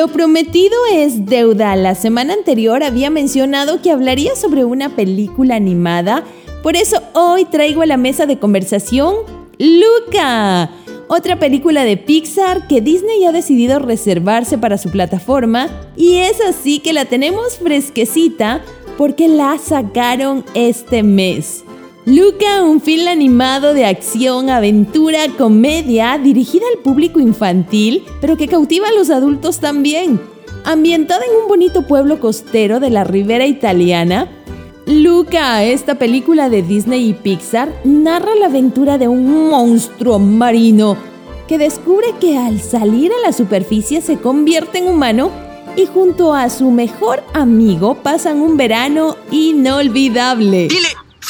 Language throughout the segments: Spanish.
Lo prometido es deuda. La semana anterior había mencionado que hablaría sobre una película animada, por eso hoy traigo a la mesa de conversación Luca, otra película de Pixar que Disney ha decidido reservarse para su plataforma y es así que la tenemos fresquecita porque la sacaron este mes. Luca, un film animado de acción, aventura, comedia, dirigida al público infantil, pero que cautiva a los adultos también. Ambientada en un bonito pueblo costero de la ribera italiana, Luca, esta película de Disney y Pixar, narra la aventura de un monstruo marino que descubre que al salir a la superficie se convierte en humano y junto a su mejor amigo pasan un verano inolvidable.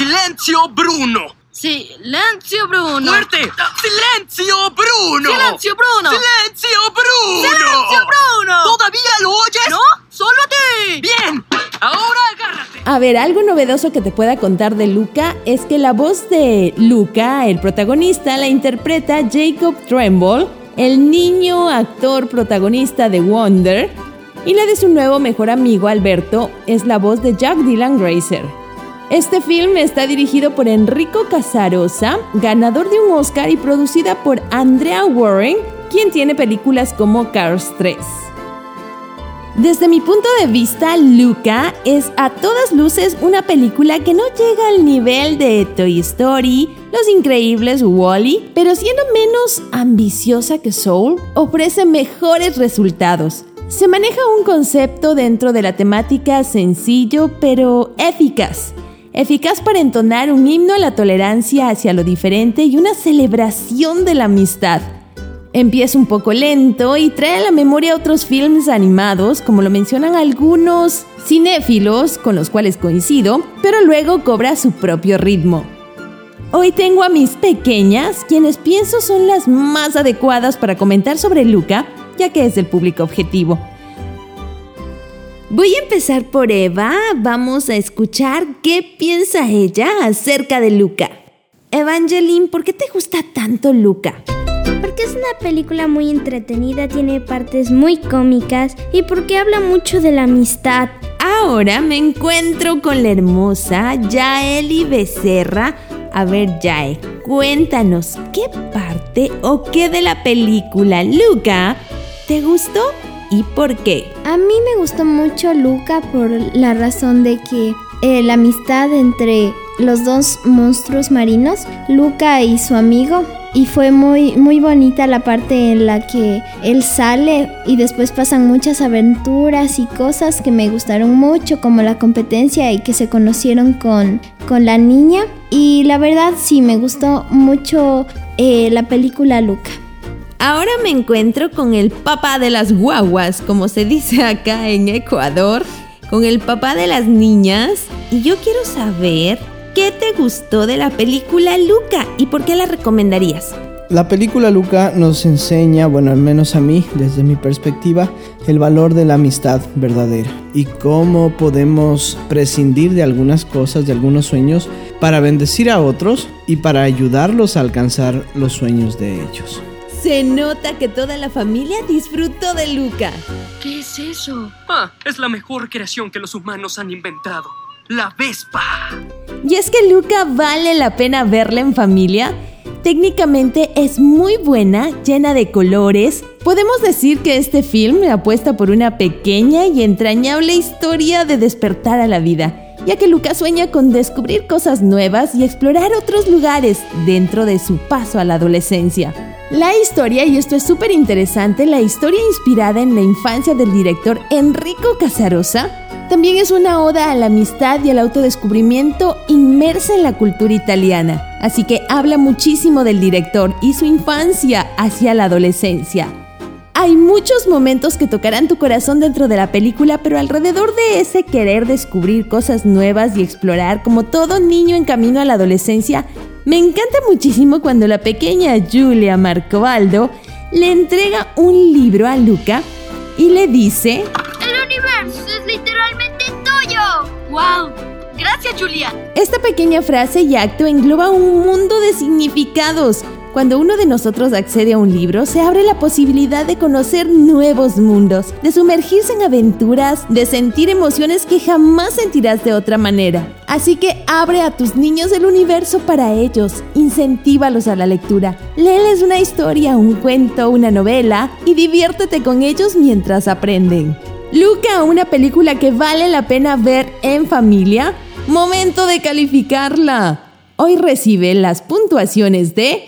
¡Silencio, Bruno! ¡Silencio, Bruno! ¡Fuerte! ¡Silencio, Bruno! ¡Silencio, Bruno! ¡Silencio, Bruno! ¡Silencio, Bruno! ¿Todavía lo oyes? ¿No? ¡Solo a ti! ¡Bien! ¡Ahora agárrate! A ver, algo novedoso que te pueda contar de Luca es que la voz de Luca, el protagonista, la interpreta Jacob Tremble, el niño actor protagonista de Wonder, y la de su nuevo mejor amigo Alberto es la voz de Jack Dylan Grazer. Este film está dirigido por Enrico Casarosa, ganador de un Oscar y producida por Andrea Warren, quien tiene películas como Cars 3. Desde mi punto de vista, Luca es a todas luces una película que no llega al nivel de Toy Story, Los Increíbles Wally, pero siendo menos ambiciosa que Soul, ofrece mejores resultados. Se maneja un concepto dentro de la temática sencillo pero eficaz eficaz para entonar un himno a la tolerancia hacia lo diferente y una celebración de la amistad. Empieza un poco lento y trae a la memoria otros films animados, como lo mencionan algunos cinéfilos con los cuales coincido, pero luego cobra su propio ritmo. Hoy tengo a mis pequeñas, quienes pienso son las más adecuadas para comentar sobre Luca, ya que es el público objetivo. Voy a empezar por Eva. Vamos a escuchar qué piensa ella acerca de Luca. Evangeline, ¿por qué te gusta tanto Luca? Porque es una película muy entretenida, tiene partes muy cómicas y porque habla mucho de la amistad. Ahora me encuentro con la hermosa Yaeli Becerra. A ver, Yae, cuéntanos, ¿qué parte o qué de la película Luca te gustó y por qué? A mí me gustó mucho Luca por la razón de que eh, la amistad entre los dos monstruos marinos, Luca y su amigo, y fue muy muy bonita la parte en la que él sale y después pasan muchas aventuras y cosas que me gustaron mucho como la competencia y que se conocieron con, con la niña y la verdad sí me gustó mucho eh, la película Luca. Ahora me encuentro con el papá de las guaguas, como se dice acá en Ecuador, con el papá de las niñas. Y yo quiero saber qué te gustó de la película Luca y por qué la recomendarías. La película Luca nos enseña, bueno, al menos a mí, desde mi perspectiva, el valor de la amistad verdadera y cómo podemos prescindir de algunas cosas, de algunos sueños, para bendecir a otros y para ayudarlos a alcanzar los sueños de ellos. Se nota que toda la familia disfrutó de Luca. ¿Qué es eso? Ah, es la mejor creación que los humanos han inventado. La Vespa. Y es que Luca vale la pena verla en familia. Técnicamente es muy buena, llena de colores. Podemos decir que este film apuesta por una pequeña y entrañable historia de despertar a la vida, ya que Luca sueña con descubrir cosas nuevas y explorar otros lugares dentro de su paso a la adolescencia. La historia, y esto es súper interesante, la historia inspirada en la infancia del director Enrico Casarosa, también es una oda a la amistad y al autodescubrimiento inmersa en la cultura italiana. Así que habla muchísimo del director y su infancia hacia la adolescencia. Hay muchos momentos que tocarán tu corazón dentro de la película, pero alrededor de ese querer descubrir cosas nuevas y explorar como todo niño en camino a la adolescencia, me encanta muchísimo cuando la pequeña Julia Marcobaldo le entrega un libro a Luca y le dice... El universo es literalmente tuyo. ¡Wow! Gracias, Julia. Esta pequeña frase y acto engloba un mundo de significados. Cuando uno de nosotros accede a un libro, se abre la posibilidad de conocer nuevos mundos, de sumergirse en aventuras, de sentir emociones que jamás sentirás de otra manera. Así que abre a tus niños el universo para ellos, incentívalos a la lectura, léeles una historia, un cuento, una novela y diviértete con ellos mientras aprenden. Luca, una película que vale la pena ver en familia. Momento de calificarla. Hoy recibe las puntuaciones de...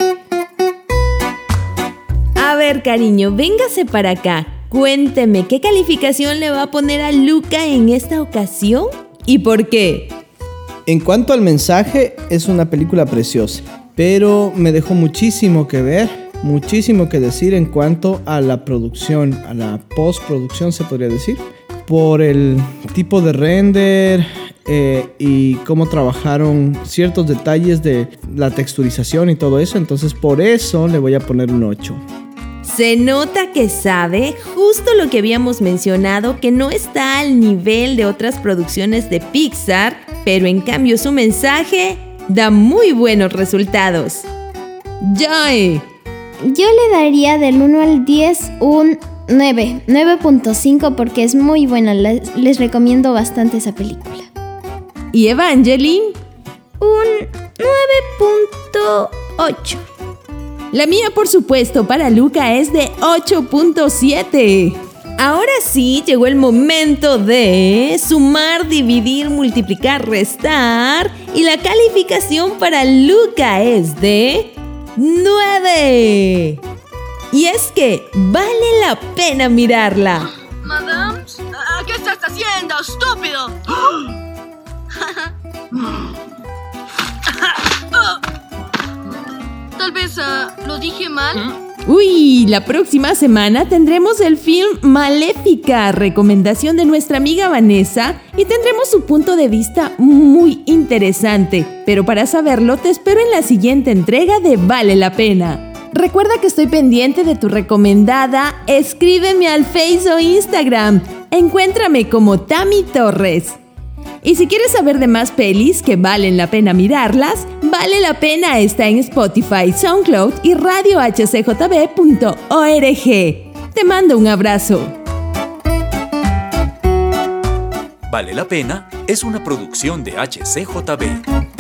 Cariño, véngase para acá. Cuénteme, ¿qué calificación le va a poner a Luca en esta ocasión? ¿Y por qué? En cuanto al mensaje, es una película preciosa, pero me dejó muchísimo que ver, muchísimo que decir en cuanto a la producción, a la postproducción se podría decir, por el tipo de render eh, y cómo trabajaron ciertos detalles de la texturización y todo eso, entonces por eso le voy a poner un 8. Se nota que sabe justo lo que habíamos mencionado, que no está al nivel de otras producciones de Pixar, pero en cambio su mensaje da muy buenos resultados. Joy. Yo le daría del 1 al 10 un 9, 9.5 porque es muy buena, les, les recomiendo bastante esa película. ¿Y Evangeline? Un 9.8. La mía, por supuesto, para Luca es de 8.7. Ahora sí, llegó el momento de sumar, dividir, multiplicar, restar. Y la calificación para Luca es de 9. Y es que vale la pena mirarla. Ah, lo dije mal. Uy, la próxima semana tendremos el film Maléfica, recomendación de nuestra amiga Vanessa, y tendremos su punto de vista muy interesante. Pero para saberlo, te espero en la siguiente entrega de Vale la Pena. Recuerda que estoy pendiente de tu recomendada, escríbeme al Face o Instagram. Encuéntrame como Tami Torres. Y si quieres saber de más pelis que valen la pena mirarlas, vale la pena está en Spotify, SoundCloud y radiohcjb.org. Te mando un abrazo. Vale la pena es una producción de HCJB.